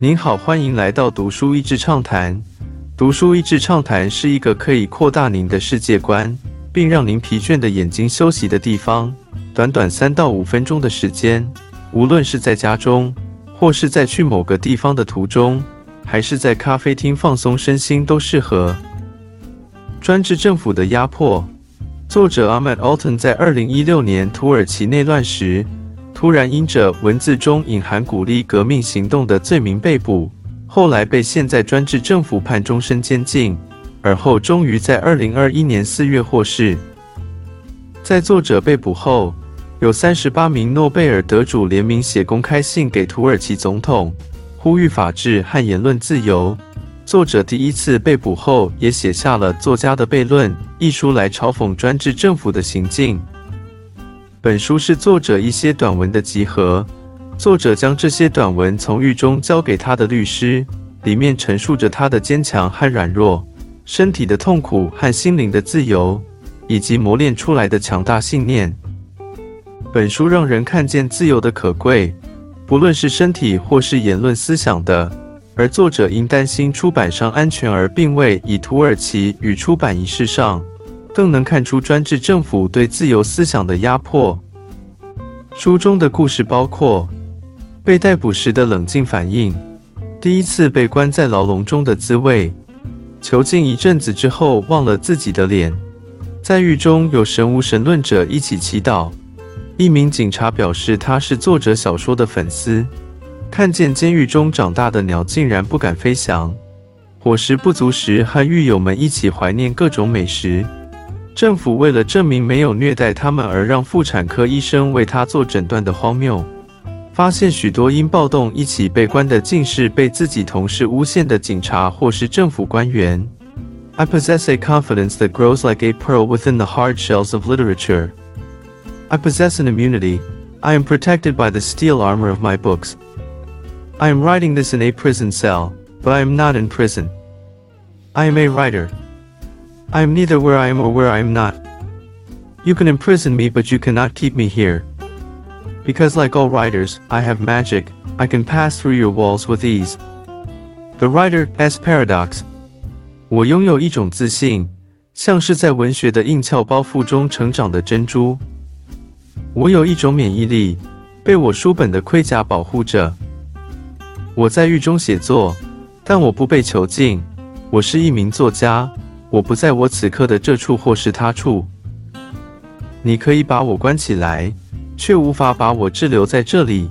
您好，欢迎来到读书益智畅谈。读书益智畅谈是一个可以扩大您的世界观，并让您疲倦的眼睛休息的地方。短短三到五分钟的时间，无论是在家中，或是在去某个地方的途中，还是在咖啡厅放松身心，都适合。专制政府的压迫。作者 Ahmed Alton 在二零一六年土耳其内乱时，突然因着文字中隐含鼓励革命行动的罪名被捕，后来被现在专制政府判终身监禁，而后终于在二零二一年四月获释。在作者被捕后，有三十八名诺贝尔得主联名写公开信给土耳其总统，呼吁法治和言论自由。作者第一次被捕后，也写下了《作家的悖论》一书来嘲讽专制政府的行径。本书是作者一些短文的集合，作者将这些短文从狱中交给他的律师，里面陈述着他的坚强和软弱，身体的痛苦和心灵的自由，以及磨练出来的强大信念。本书让人看见自由的可贵，不论是身体或是言论思想的。而作者因担心出版商安全而并未以土耳其与出版仪式上，更能看出专制政府对自由思想的压迫。书中的故事包括被逮捕时的冷静反应，第一次被关在牢笼中的滋味，囚禁一阵子之后忘了自己的脸，在狱中有神无神论者一起祈祷，一名警察表示他是作者小说的粉丝。看见监狱中长大的鸟竟然不敢飞翔，伙食不足时和狱友们一起怀念各种美食。政府为了证明没有虐待他们而让妇产科医生为他做诊断的荒谬。发现许多因暴动一起被关的竟是被自己同事诬陷的警察或是政府官员。I possess a confidence that grows like a pearl within the hard shells of literature. I possess an immunity. I am protected by the steel armor of my books. I am writing this in a prison cell, but I am not in prison. I am a writer. I am neither where I am or where I am not. You can imprison me, but you cannot keep me here. Because, like all writers, I have magic, I can pass through your walls with ease. The writer's paradox. 我拥有一种自信，像是在文学的硬壳包覆中成长的珍珠。我有一种免疫力，被我书本的盔甲保护着。我在狱中写作，但我不被囚禁。我是一名作家，我不在我此刻的这处或是他处。你可以把我关起来，却无法把我滞留在这里，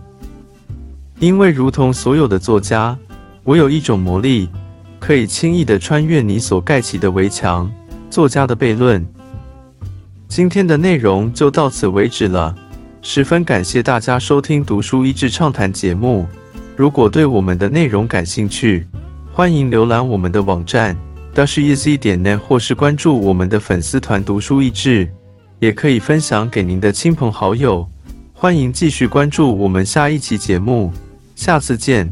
因为如同所有的作家，我有一种魔力，可以轻易地穿越你所盖起的围墙。作家的悖论。今天的内容就到此为止了，十分感谢大家收听《读书益智畅谈》节目。如果对我们的内容感兴趣，欢迎浏览我们的网站 d a s h y 点 net，或是关注我们的粉丝团“读书益智”，也可以分享给您的亲朋好友。欢迎继续关注我们下一期节目，下次见。